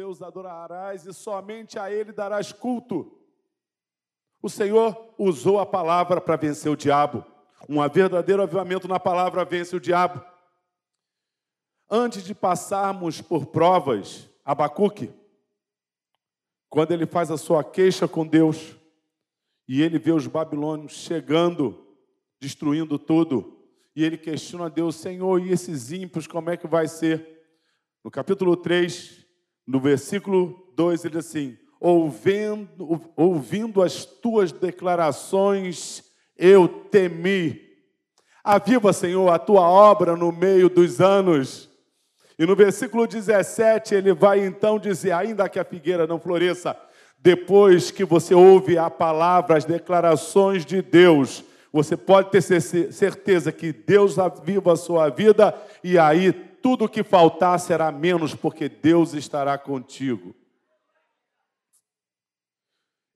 Deus adorarás e somente a Ele darás culto. O Senhor usou a palavra para vencer o diabo. Um verdadeiro avivamento na palavra vence o diabo. Antes de passarmos por provas, Abacuque, quando ele faz a sua queixa com Deus e ele vê os babilônios chegando, destruindo tudo, e ele questiona a Deus, Senhor, e esses ímpios, como é que vai ser? No capítulo 3, no versículo 2, ele diz assim: ouvindo, ouvindo as tuas declarações, eu temi. Aviva, Senhor, a tua obra no meio dos anos. E no versículo 17, ele vai então dizer: ainda que a figueira não floresça, depois que você ouve a palavra, as declarações de Deus, você pode ter certeza que Deus aviva a sua vida e aí tudo que faltar será menos, porque Deus estará contigo.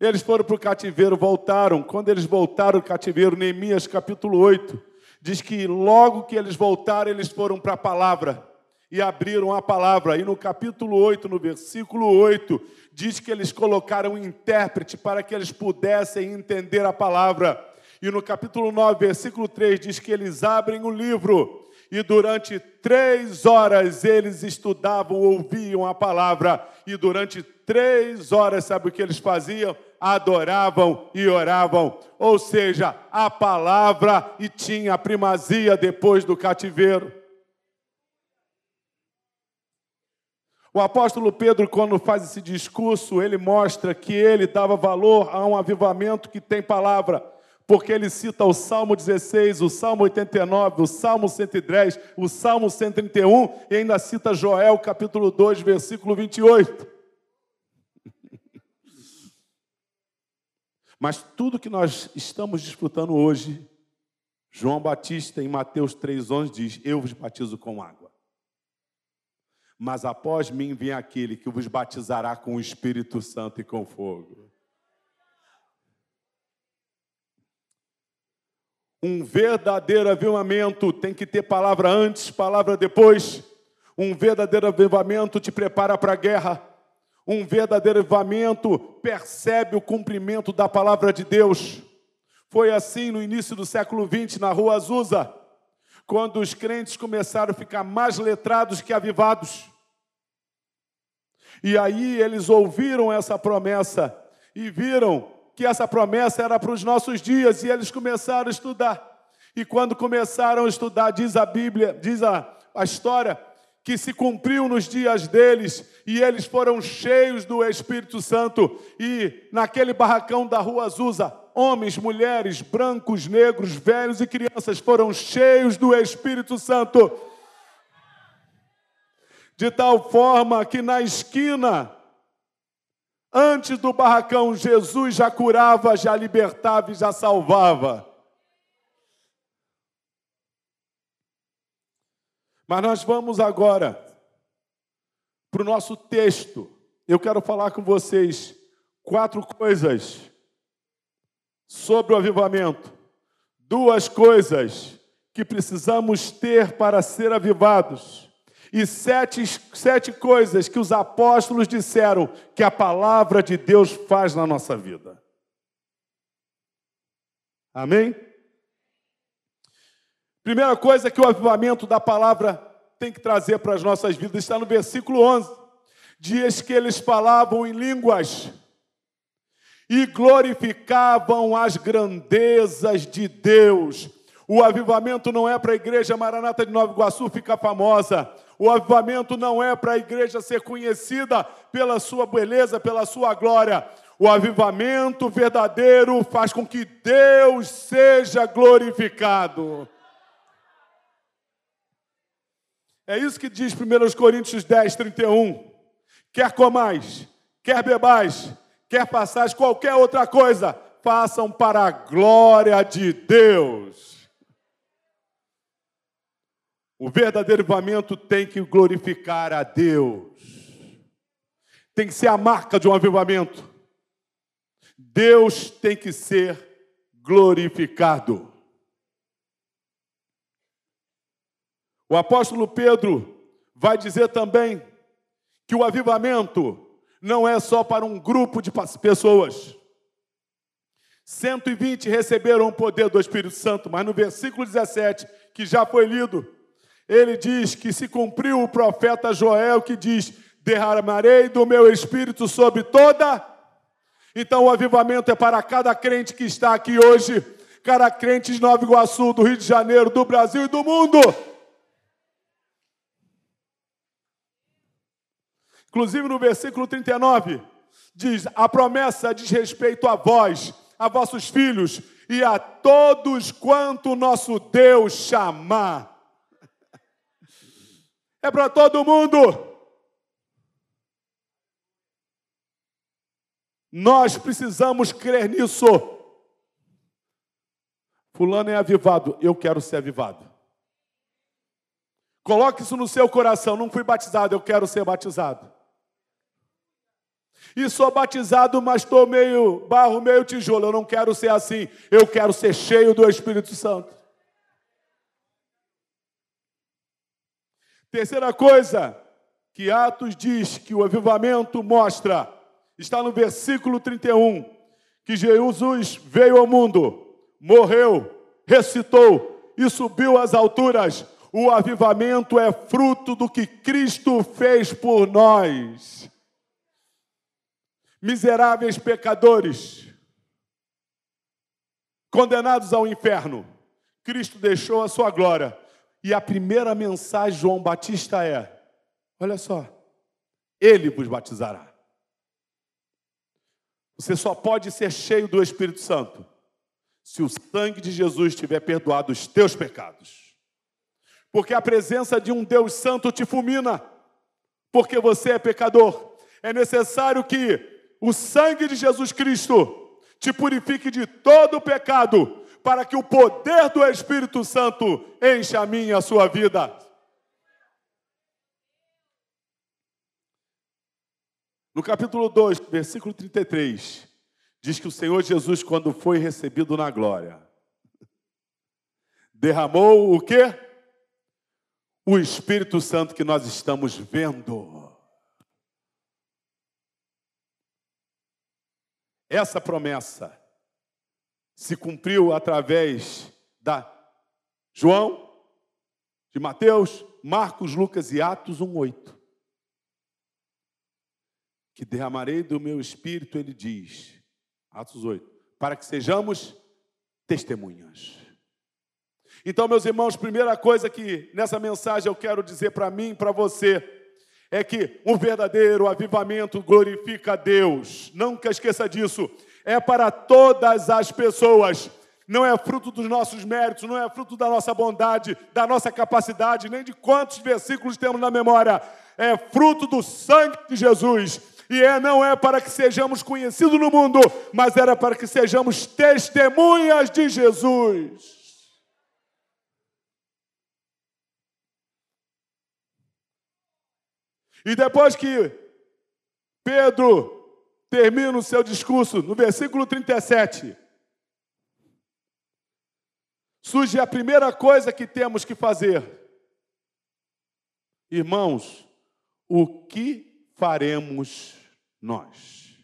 Eles foram para o cativeiro, voltaram. Quando eles voltaram do cativeiro, Neemias capítulo 8, diz que logo que eles voltaram, eles foram para a palavra e abriram a palavra. E no capítulo 8, no versículo 8, diz que eles colocaram um intérprete para que eles pudessem entender a palavra. E no capítulo 9, versículo 3, diz que eles abrem o livro e durante três horas eles estudavam, ouviam a palavra, e durante três horas, sabe o que eles faziam? Adoravam e oravam, ou seja, a palavra e tinha primazia depois do cativeiro. O apóstolo Pedro, quando faz esse discurso, ele mostra que ele dava valor a um avivamento que tem palavra porque ele cita o Salmo 16, o Salmo 89, o Salmo 110, o Salmo 131 e ainda cita Joel capítulo 2, versículo 28. Mas tudo que nós estamos desfrutando hoje, João Batista em Mateus 3,11 diz: Eu vos batizo com água. Mas após mim vem aquele que vos batizará com o Espírito Santo e com fogo. Um verdadeiro avivamento tem que ter palavra antes, palavra depois. Um verdadeiro avivamento te prepara para a guerra. Um verdadeiro avivamento percebe o cumprimento da palavra de Deus. Foi assim no início do século XX, na rua Azusa, quando os crentes começaram a ficar mais letrados que avivados. E aí eles ouviram essa promessa e viram que essa promessa era para os nossos dias e eles começaram a estudar. E quando começaram a estudar, diz a Bíblia, diz a, a história, que se cumpriu nos dias deles e eles foram cheios do Espírito Santo. E naquele barracão da rua Azusa, homens, mulheres, brancos, negros, velhos e crianças foram cheios do Espírito Santo. De tal forma que na esquina Antes do barracão, Jesus já curava, já libertava e já salvava. Mas nós vamos agora para o nosso texto. Eu quero falar com vocês quatro coisas sobre o avivamento. Duas coisas que precisamos ter para ser avivados e sete, sete coisas que os apóstolos disseram que a palavra de Deus faz na nossa vida. Amém? Primeira coisa que o avivamento da palavra tem que trazer para as nossas vidas está no versículo 11. Dias que eles falavam em línguas e glorificavam as grandezas de Deus. O avivamento não é para a igreja Maranata de Nova Iguaçu ficar famosa. O avivamento não é para a igreja ser conhecida pela sua beleza, pela sua glória. O avivamento verdadeiro faz com que Deus seja glorificado. É isso que diz 1 Coríntios 10, 31. Quer comais, quer bebais, quer passais qualquer outra coisa, façam para a glória de Deus. O verdadeiro avivamento tem que glorificar a Deus. Tem que ser a marca de um avivamento. Deus tem que ser glorificado. O apóstolo Pedro vai dizer também que o avivamento não é só para um grupo de pessoas. 120 receberam o poder do Espírito Santo, mas no versículo 17, que já foi lido, ele diz que se cumpriu o profeta Joel que diz: Derramarei do meu espírito sobre toda. Então o avivamento é para cada crente que está aqui hoje, cada crente de Nova Iguaçu, do Rio de Janeiro, do Brasil e do mundo. Inclusive no versículo 39, diz: A promessa diz respeito a vós, a vossos filhos e a todos quanto nosso Deus chamar. É para todo mundo. Nós precisamos crer nisso. Fulano é avivado, eu quero ser avivado. Coloque isso no seu coração. Não fui batizado, eu quero ser batizado. E sou batizado, mas estou meio barro, meio tijolo. Eu não quero ser assim. Eu quero ser cheio do Espírito Santo. Terceira coisa que Atos diz que o avivamento mostra, está no versículo 31, que Jesus veio ao mundo, morreu, ressuscitou e subiu às alturas. O avivamento é fruto do que Cristo fez por nós miseráveis pecadores, condenados ao inferno, Cristo deixou a sua glória. E a primeira mensagem de João Batista é: olha só, ele vos batizará. Você só pode ser cheio do Espírito Santo se o sangue de Jesus tiver perdoado os teus pecados. Porque a presença de um Deus Santo te fulmina, porque você é pecador. É necessário que o sangue de Jesus Cristo te purifique de todo o pecado, para que o poder do Espírito Santo encha a minha a sua vida. No capítulo 2, versículo 33, diz que o Senhor Jesus, quando foi recebido na glória, derramou o quê? O Espírito Santo que nós estamos vendo. Essa promessa se cumpriu através da João, de Mateus, Marcos, Lucas e Atos 1:8. Que derramarei do meu espírito, ele diz, Atos 8, para que sejamos testemunhas. Então, meus irmãos, primeira coisa que nessa mensagem eu quero dizer para mim e para você, é que um verdadeiro avivamento glorifica a Deus. Nunca esqueça disso. É para todas as pessoas. Não é fruto dos nossos méritos, não é fruto da nossa bondade, da nossa capacidade, nem de quantos versículos temos na memória. É fruto do sangue de Jesus. E é, não é para que sejamos conhecidos no mundo, mas era para que sejamos testemunhas de Jesus. E depois que Pedro termina o seu discurso, no versículo 37, surge a primeira coisa que temos que fazer. Irmãos, o que faremos nós?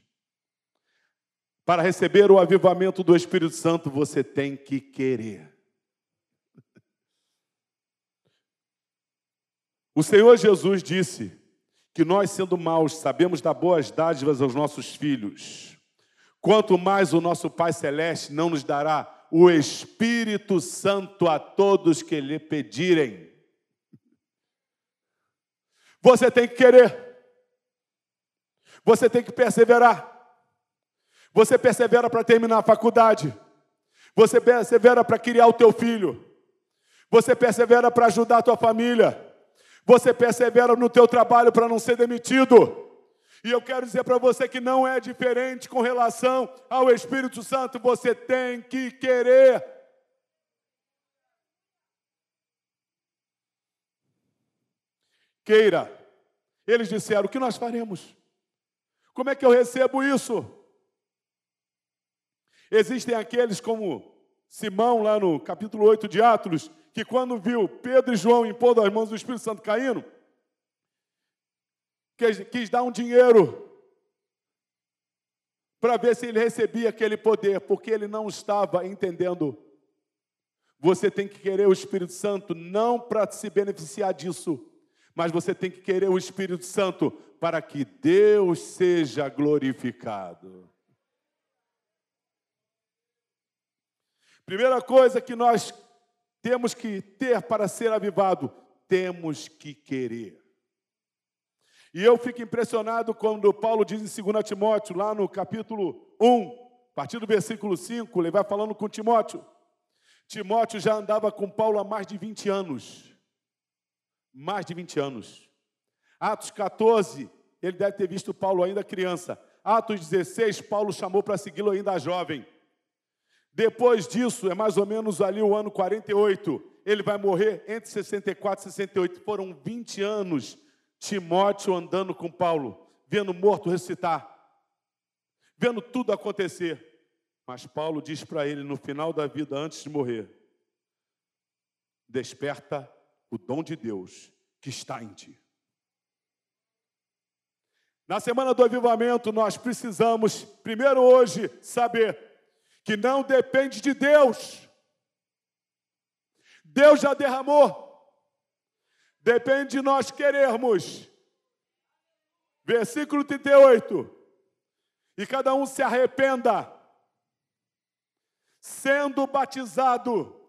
Para receber o avivamento do Espírito Santo, você tem que querer. O Senhor Jesus disse: que nós, sendo maus, sabemos dar boas dádivas aos nossos filhos, quanto mais o nosso Pai Celeste não nos dará o Espírito Santo a todos que lhe pedirem. Você tem que querer, você tem que perseverar. Você persevera para terminar a faculdade, você persevera para criar o teu filho, você persevera para ajudar a tua família. Você persevera no teu trabalho para não ser demitido. E eu quero dizer para você que não é diferente com relação ao Espírito Santo, você tem que querer. Queira. Eles disseram: O que nós faremos? Como é que eu recebo isso? Existem aqueles como Simão, lá no capítulo 8 de Atos, que quando viu Pedro e João impondo as mãos do Espírito Santo caindo, quis, quis dar um dinheiro para ver se ele recebia aquele poder, porque ele não estava entendendo. Você tem que querer o Espírito Santo não para se beneficiar disso, mas você tem que querer o Espírito Santo para que Deus seja glorificado. Primeira coisa que nós temos que ter para ser avivado, temos que querer. E eu fico impressionado quando Paulo diz em 2 Timóteo, lá no capítulo 1, a partir do versículo 5, ele vai falando com Timóteo. Timóteo já andava com Paulo há mais de 20 anos. Mais de 20 anos. Atos 14, ele deve ter visto Paulo ainda criança. Atos 16, Paulo chamou para segui-lo ainda jovem. Depois disso, é mais ou menos ali o ano 48, ele vai morrer entre 64 e 68. Foram 20 anos Timóteo andando com Paulo, vendo morto ressuscitar, vendo tudo acontecer. Mas Paulo diz para ele no final da vida, antes de morrer: Desperta o dom de Deus que está em ti. Na semana do avivamento, nós precisamos, primeiro hoje, saber que não depende de Deus. Deus já derramou. Depende de nós querermos. Versículo 38. E cada um se arrependa, sendo batizado,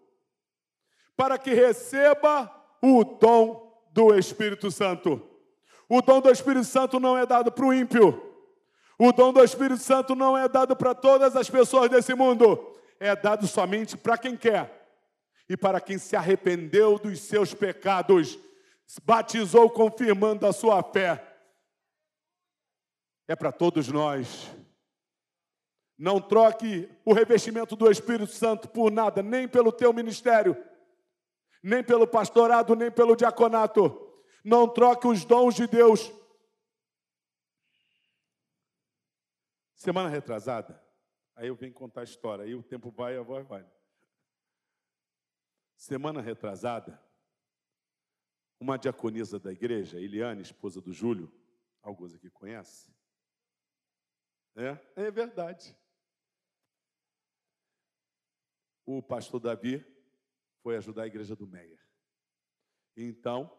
para que receba o dom do Espírito Santo. O dom do Espírito Santo não é dado para o ímpio. O dom do Espírito Santo não é dado para todas as pessoas desse mundo. É dado somente para quem quer e para quem se arrependeu dos seus pecados batizou confirmando a sua fé. É para todos nós. Não troque o revestimento do Espírito Santo por nada, nem pelo teu ministério, nem pelo pastorado, nem pelo diaconato. Não troque os dons de Deus. Semana retrasada, aí eu venho contar a história, aí o tempo vai e a voz vai. Semana retrasada, uma diaconisa da igreja, Eliane, esposa do Júlio, alguns aqui conhecem. É, é verdade. O pastor Davi foi ajudar a igreja do Meia. Então,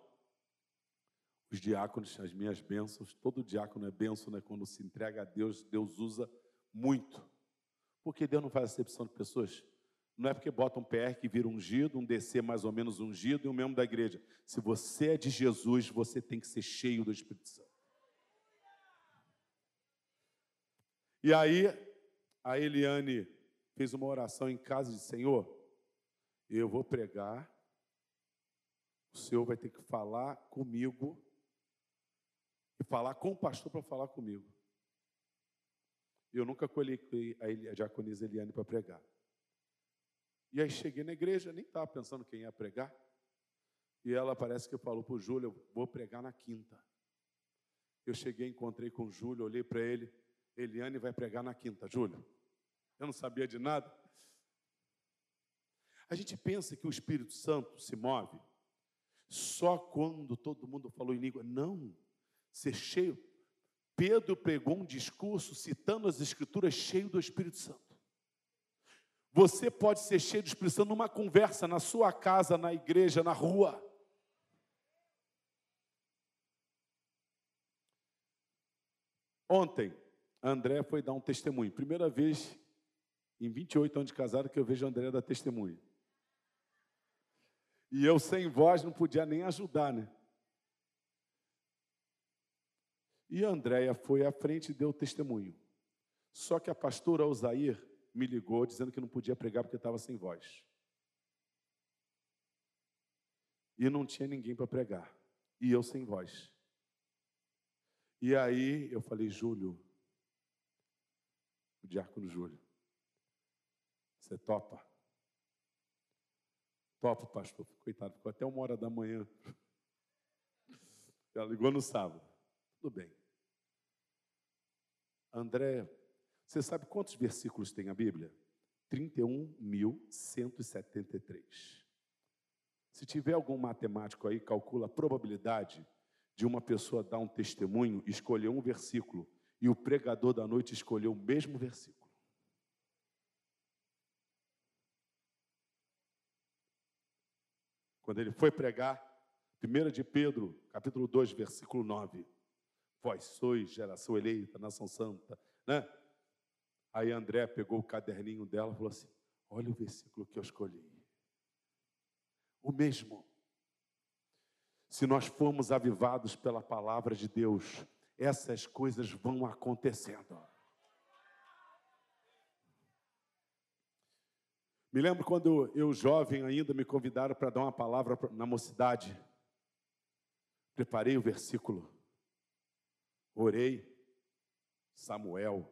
os diáconos, as minhas bênçãos, todo diácono é bênção, né? Quando se entrega a Deus, Deus usa muito. Porque Deus não faz acepção de pessoas. Não é porque bota um PR que vira ungido, um DC mais ou menos ungido e um membro da igreja. Se você é de Jesus, você tem que ser cheio do Espírito Santo. E aí, a Eliane fez uma oração em casa de Senhor, eu vou pregar, o Senhor vai ter que falar comigo e falar com o pastor para falar comigo. Eu nunca colhei a diaconisa Eliane para pregar. E aí cheguei na igreja, nem estava pensando quem ia pregar. E ela parece que falou para o Júlio, vou pregar na quinta. Eu cheguei, encontrei com o Júlio, olhei para ele, Eliane vai pregar na quinta, Júlio. Eu não sabia de nada. A gente pensa que o Espírito Santo se move só quando todo mundo falou em língua. Não, ser cheio. Pedro pregou um discurso citando as Escrituras cheio do Espírito Santo. Você pode ser cheio de Espírito Santo numa conversa, na sua casa, na igreja, na rua. Ontem, André foi dar um testemunho. Primeira vez em 28 anos de casado que eu vejo André dar testemunho. E eu, sem voz, não podia nem ajudar, né? E Andréia foi à frente e deu testemunho. Só que a pastora Osair me ligou dizendo que não podia pregar porque estava sem voz. E não tinha ninguém para pregar. E eu sem voz. E aí eu falei, Júlio, o diácono Júlio, você topa? Topa, pastor. Coitado, ficou até uma hora da manhã. Ela ligou no sábado. Tudo bem. André você sabe quantos versículos tem a Bíblia? 31.173. Se tiver algum matemático aí, calcula a probabilidade de uma pessoa dar um testemunho, escolher um versículo, e o pregador da noite escolheu o mesmo versículo. Quando ele foi pregar, 1 de Pedro, capítulo 2, versículo 9. Vós sois geração eleita, nação santa, né? Aí André pegou o caderninho dela e falou assim: Olha o versículo que eu escolhi. O mesmo. Se nós formos avivados pela palavra de Deus, essas coisas vão acontecendo. Me lembro quando eu, jovem ainda, me convidaram para dar uma palavra na mocidade. Preparei o versículo, orei, Samuel,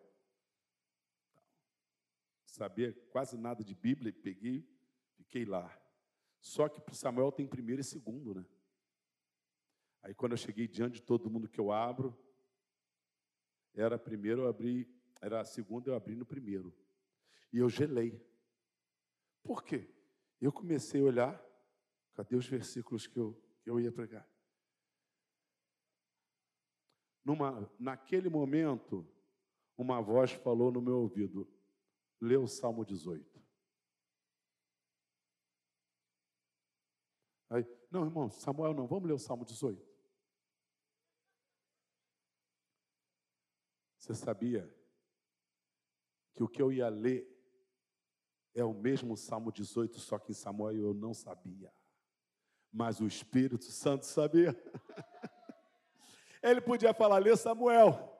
sabia quase nada de Bíblia, peguei, fiquei lá. Só que para Samuel tem primeiro e segundo, né? Aí quando eu cheguei diante de todo mundo que eu abro, era primeiro eu abri, era a segunda eu abri no primeiro. E eu gelei. Por quê? Eu comecei a olhar, cadê os versículos que eu, que eu ia pregar? Numa, naquele momento, uma voz falou no meu ouvido: lê o Salmo 18. Aí, não, irmão, Samuel não, vamos ler o Salmo 18. Você sabia que o que eu ia ler é o mesmo Salmo 18, só que em Samuel eu não sabia. Mas o Espírito Santo sabia. Ele podia falar, lê Samuel.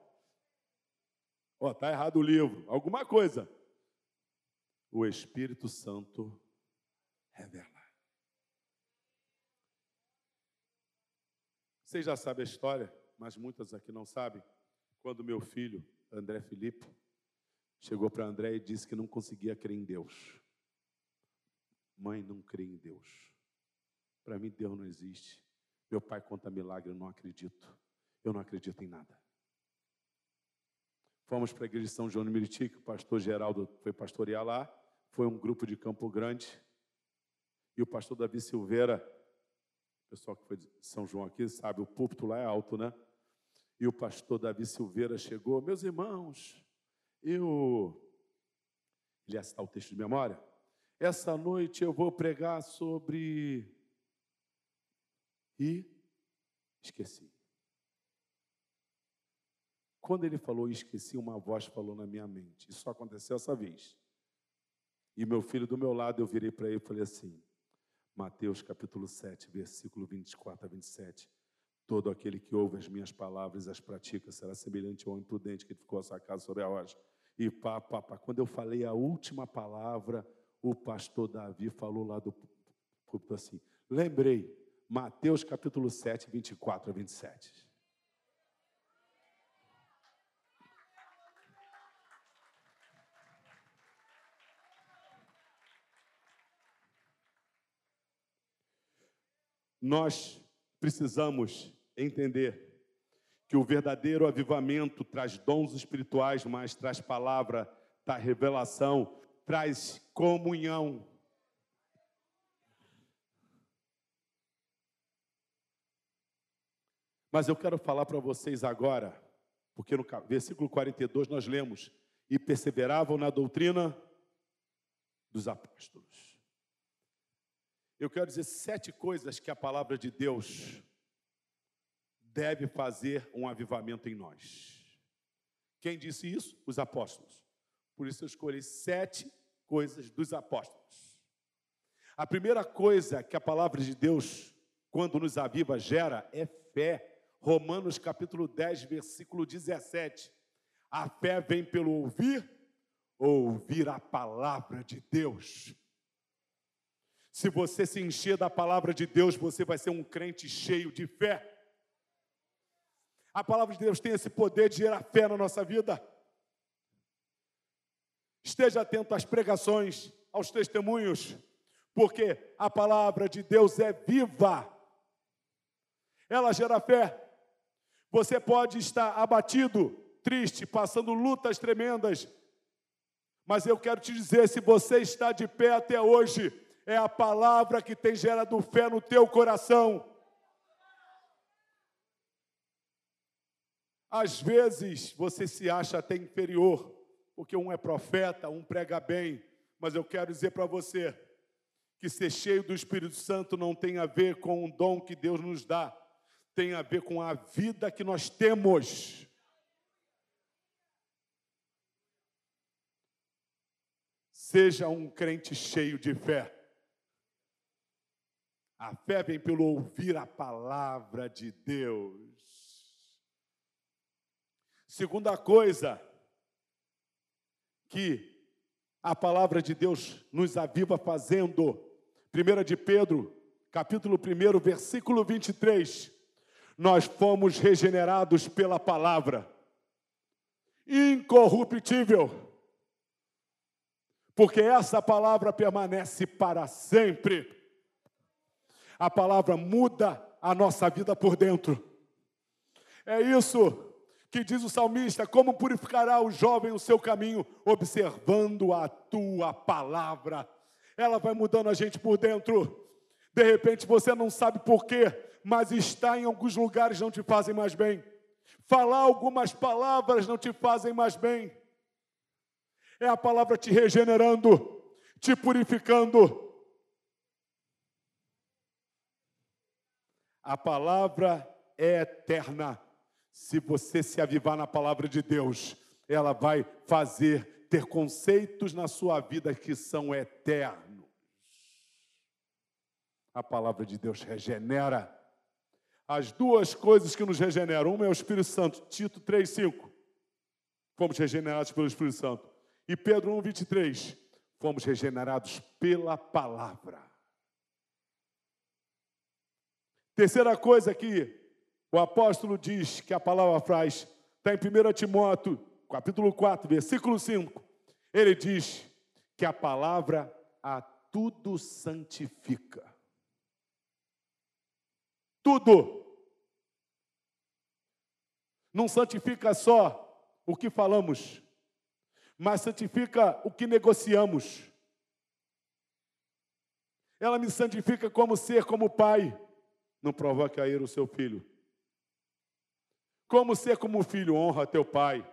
Ó, oh, tá errado o livro, alguma coisa. O Espírito Santo revela. Vocês já sabem a história, mas muitas aqui não sabem. Quando meu filho, André Felipe, chegou para André e disse que não conseguia crer em Deus. Mãe, não crê em Deus. Para mim, Deus não existe. Meu pai conta milagre, eu não acredito. Eu não acredito em nada. Fomos para a igreja de São João de Meriti, que o pastor Geraldo foi pastorear lá. Foi um grupo de Campo Grande. E o pastor Davi Silveira, o pessoal que foi de São João aqui, sabe, o púlpito lá é alto, né? E o pastor Davi Silveira chegou, meus irmãos, eu. Ele ia citar o texto de memória. Essa noite eu vou pregar sobre. E esqueci. Quando ele falou esqueci, uma voz falou na minha mente. Isso só aconteceu essa vez. E meu filho do meu lado, eu virei para ele e falei assim: Mateus capítulo 7, versículo 24 a 27. Todo aquele que ouve as minhas palavras e as pratica será semelhante ao imprudente que ficou a sua casa sobre a rocha. E pá, pá, pá. Quando eu falei a última palavra, o pastor Davi falou lá do púlpito assim: lembrei, Mateus capítulo 7, 24 a 27. Nós precisamos entender que o verdadeiro avivamento traz dons espirituais, mas traz palavra, traz revelação, traz comunhão. Mas eu quero falar para vocês agora, porque no versículo 42 nós lemos: e perseveravam na doutrina dos apóstolos. Eu quero dizer sete coisas que a palavra de Deus deve fazer um avivamento em nós. Quem disse isso? Os apóstolos. Por isso eu escolhi sete coisas dos apóstolos. A primeira coisa que a palavra de Deus, quando nos aviva, gera é fé. Romanos capítulo 10, versículo 17. A fé vem pelo ouvir, ouvir a palavra de Deus. Se você se encher da palavra de Deus, você vai ser um crente cheio de fé. A palavra de Deus tem esse poder de gerar fé na nossa vida. Esteja atento às pregações, aos testemunhos, porque a palavra de Deus é viva. Ela gera fé. Você pode estar abatido, triste, passando lutas tremendas, mas eu quero te dizer: se você está de pé até hoje, é a palavra que tem gerado fé no teu coração. Às vezes você se acha até inferior, porque um é profeta, um prega bem, mas eu quero dizer para você que ser cheio do Espírito Santo não tem a ver com o dom que Deus nos dá, tem a ver com a vida que nós temos. Seja um crente cheio de fé. A fé vem pelo ouvir a palavra de Deus. Segunda coisa que a palavra de Deus nos aviva fazendo, 1 de Pedro, capítulo 1, versículo 23, nós fomos regenerados pela palavra, incorruptível, porque essa palavra permanece para sempre a palavra muda a nossa vida por dentro. É isso que diz o salmista: como purificará o jovem o seu caminho, observando a tua palavra. Ela vai mudando a gente por dentro. De repente você não sabe porquê, mas está em alguns lugares não te fazem mais bem. Falar algumas palavras não te fazem mais bem. É a palavra te regenerando, te purificando, A palavra é eterna. Se você se avivar na palavra de Deus, ela vai fazer ter conceitos na sua vida que são eternos. A palavra de Deus regenera. As duas coisas que nos regeneram, uma é o Espírito Santo, Tito 3:5. Fomos regenerados pelo Espírito Santo. E Pedro 1:23, fomos regenerados pela palavra. Terceira coisa que o apóstolo diz que a palavra faz, está em 1 Timóteo, capítulo 4, versículo 5. Ele diz que a palavra a tudo santifica. Tudo. Não santifica só o que falamos, mas santifica o que negociamos. Ela me santifica como ser, como pai. Não provoque a ira o seu filho. Como ser como filho honra teu pai.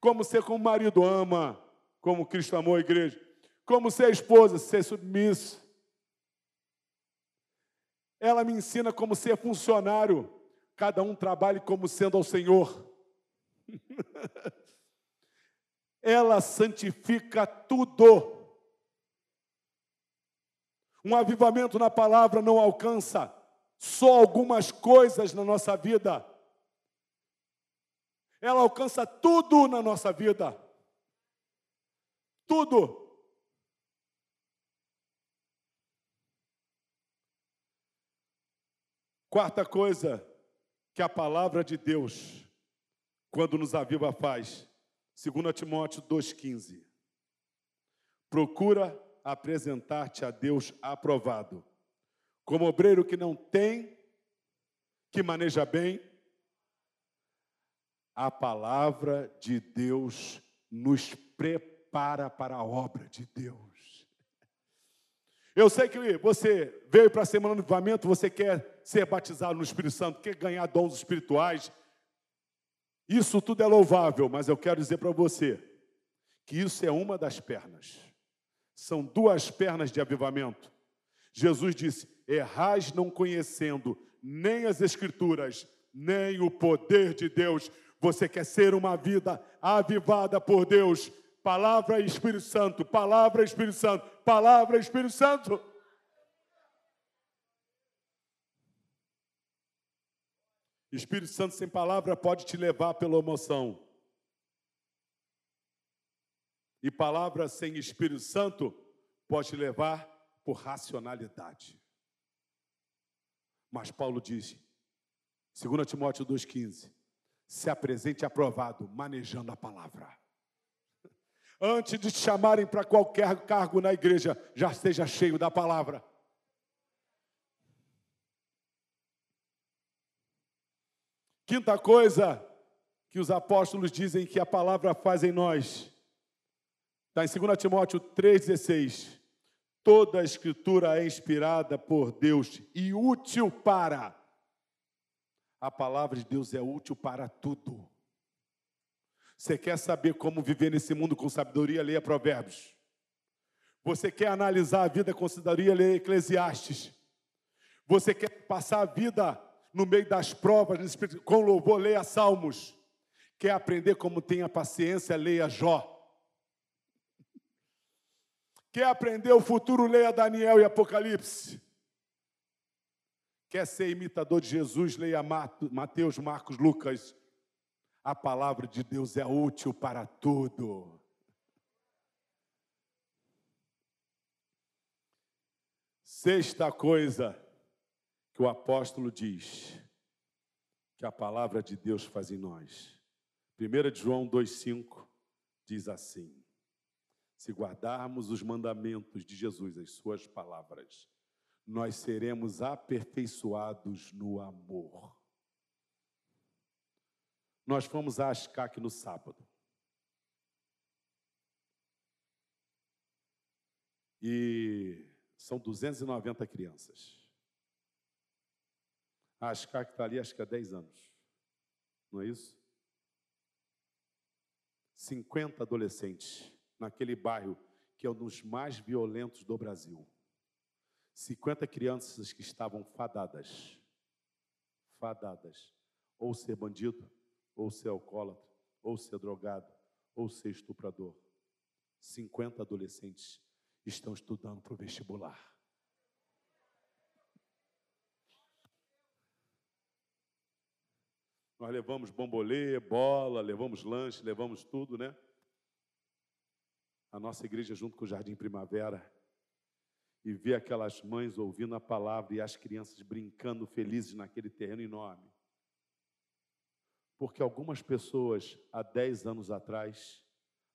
Como ser como marido ama, como Cristo amou a igreja. Como ser esposa, ser submisso. Ela me ensina como ser funcionário. Cada um trabalhe como sendo ao Senhor. Ela santifica tudo. Um avivamento na palavra não alcança só algumas coisas na nossa vida. Ela alcança tudo na nossa vida. Tudo. Quarta coisa que a palavra de Deus, quando nos aviva, faz. 2 Timóteo 2,15. Procura apresentar-te a Deus aprovado como obreiro que não tem, que maneja bem, a palavra de Deus nos prepara para a obra de Deus. Eu sei que você veio para a semana do avivamento, você quer ser batizado no Espírito Santo, quer ganhar dons espirituais. Isso tudo é louvável, mas eu quero dizer para você que isso é uma das pernas. São duas pernas de avivamento. Jesus disse: errais não conhecendo nem as Escrituras, nem o poder de Deus. Você quer ser uma vida avivada por Deus. Palavra Espírito Santo, palavra Espírito Santo, palavra Espírito Santo. Espírito Santo sem palavra pode te levar pela emoção. E palavra sem Espírito Santo pode te levar por racionalidade. Mas Paulo diz, 2 Timóteo 2,15, se apresente aprovado, manejando a palavra. Antes de te chamarem para qualquer cargo na igreja, já esteja cheio da palavra. Quinta coisa que os apóstolos dizem que a palavra faz em nós, está em 2 Timóteo 3,16. Toda a escritura é inspirada por Deus e útil para A palavra de Deus é útil para tudo. Você quer saber como viver nesse mundo com sabedoria? Leia Provérbios. Você quer analisar a vida com sabedoria? Leia Eclesiastes. Você quer passar a vida no meio das provas, com louvor? Leia Salmos. Quer aprender como tem a paciência? Leia Jó. Quer aprender o futuro? Leia Daniel e Apocalipse. Quer ser imitador de Jesus? Leia Mateus, Marcos, Lucas. A palavra de Deus é útil para tudo. Sexta coisa que o apóstolo diz que a palavra de Deus faz em nós. 1 João 2,5 diz assim: Se guardarmos os mandamentos de Jesus, as suas palavras, nós seremos aperfeiçoados no amor. Nós fomos a Ascaque no sábado. E são 290 crianças. A está ali, acho que há 10 anos. Não é isso? 50 adolescentes naquele bairro que é um dos mais violentos do Brasil. 50 crianças que estavam fadadas, fadadas, ou ser bandido, ou ser alcoólatra, ou ser drogado, ou ser estuprador. 50 adolescentes estão estudando para o vestibular. Nós levamos bombolê, bola, levamos lanche, levamos tudo, né? A nossa igreja, junto com o Jardim Primavera, e ver aquelas mães ouvindo a palavra e as crianças brincando felizes naquele terreno enorme. Porque algumas pessoas, há 10 anos atrás,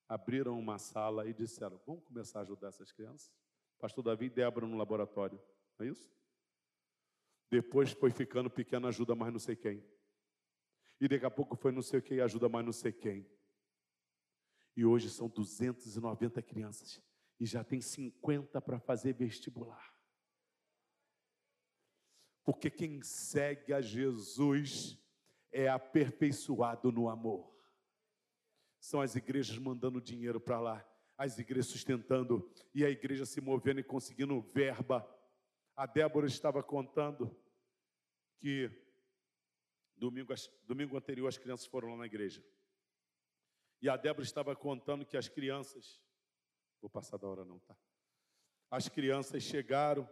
abriram uma sala e disseram: Vamos começar a ajudar essas crianças? Pastor Davi e Débora no laboratório, não é isso? Depois foi ficando pequena ajuda mais não sei quem. E daqui a pouco foi não sei o que ajuda mais não sei quem. E hoje são 290 crianças e já tem 50 para fazer vestibular. Porque quem segue a Jesus é aperfeiçoado no amor. São as igrejas mandando dinheiro para lá, as igrejas sustentando e a igreja se movendo e conseguindo verba. A Débora estava contando que domingo, domingo anterior as crianças foram lá na igreja. E a Débora estava contando que as crianças Vou passar da hora não, tá? As crianças chegaram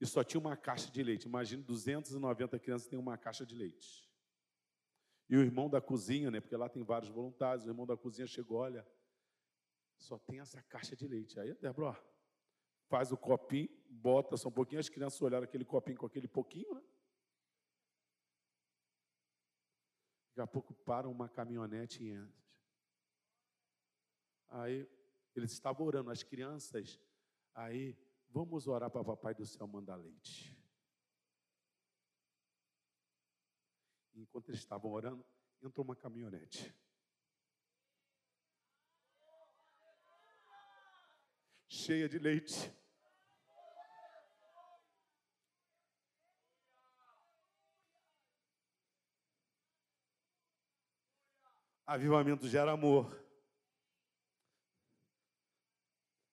e só tinha uma caixa de leite. Imagina 290 crianças têm uma caixa de leite. E o irmão da cozinha, né? Porque lá tem vários voluntários. O irmão da cozinha chegou, olha, só tem essa caixa de leite. Aí, Débora, ó, faz o copinho, bota só um pouquinho. As crianças olharam aquele copinho com aquele pouquinho, né? Daqui a pouco para uma caminhonete e entra. Aí eles estavam orando, as crianças. Aí, vamos orar para o Papai do Céu mandar leite. Enquanto eles estavam orando, entrou uma caminhonete. Cheia de leite. Avivamento gera amor.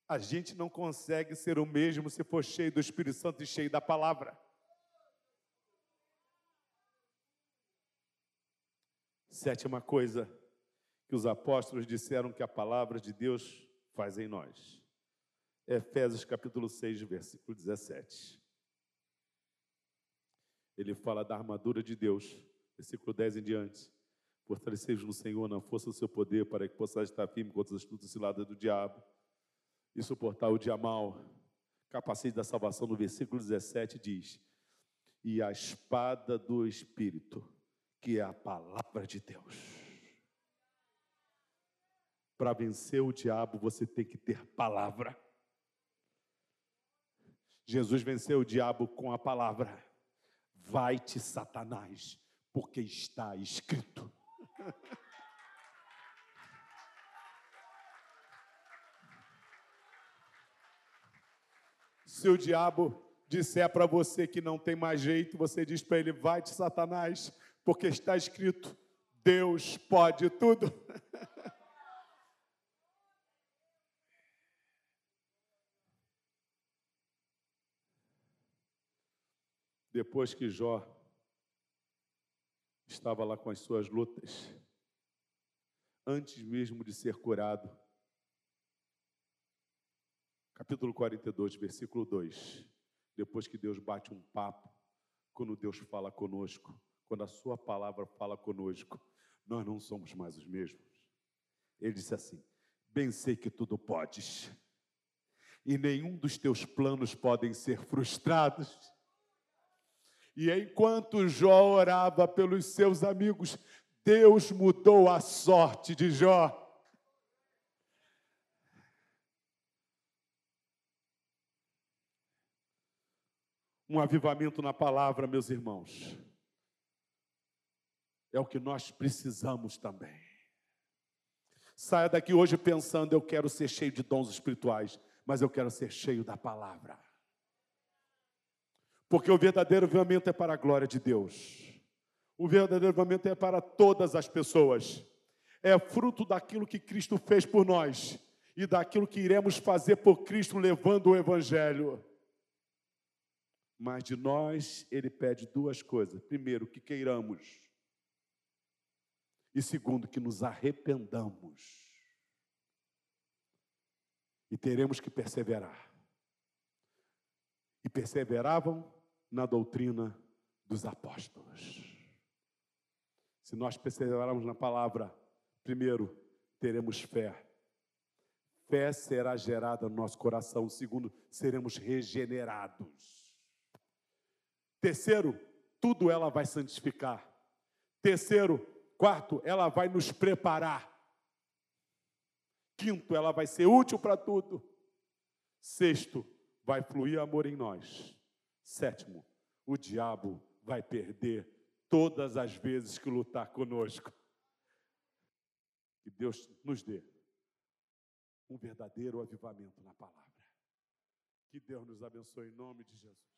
A gente não consegue ser o mesmo se for cheio do Espírito Santo e cheio da palavra. Sétima coisa que os apóstolos disseram que a palavra de Deus faz em nós. Efésios capítulo 6, versículo 17. Ele fala da armadura de Deus, versículo 10 em diante. Fortalecei-vos no Senhor, na força do seu poder, para que possais estar firme contra as astutas ciladas do diabo e suportar o dia mal. Capacete da salvação, no versículo 17 diz: E a espada do Espírito, que é a palavra de Deus. Para vencer o diabo, você tem que ter palavra. Jesus venceu o diabo com a palavra: Vai-te, Satanás, porque está escrito. Se o diabo disser para você que não tem mais jeito, você diz para ele: vai-te, Satanás, porque está escrito: Deus pode tudo. Depois que Jó estava lá com as suas lutas, antes mesmo de ser curado, capítulo 42, versículo 2. Depois que Deus bate um papo, quando Deus fala conosco, quando a Sua palavra fala conosco, nós não somos mais os mesmos. Ele disse assim: Bem sei que tudo podes, e nenhum dos teus planos podem ser frustrados. E enquanto Jó orava pelos seus amigos, Deus mudou a sorte de Jó. Um avivamento na palavra, meus irmãos, é o que nós precisamos também. Saia daqui hoje pensando: eu quero ser cheio de dons espirituais, mas eu quero ser cheio da palavra. Porque o verdadeiro avivamento é para a glória de Deus. O verdadeiro avivamento é para todas as pessoas. É fruto daquilo que Cristo fez por nós e daquilo que iremos fazer por Cristo levando o evangelho. Mas de nós ele pede duas coisas: primeiro, que queiramos, e segundo, que nos arrependamos. E teremos que perseverar. E perseveravam na doutrina dos apóstolos. Se nós perseverarmos na palavra, primeiro, teremos fé. Fé será gerada no nosso coração. Segundo, seremos regenerados. Terceiro, tudo ela vai santificar. Terceiro, quarto, ela vai nos preparar. Quinto, ela vai ser útil para tudo. Sexto, vai fluir amor em nós. Sétimo, o diabo vai perder todas as vezes que lutar conosco. Que Deus nos dê um verdadeiro avivamento na palavra. Que Deus nos abençoe em nome de Jesus.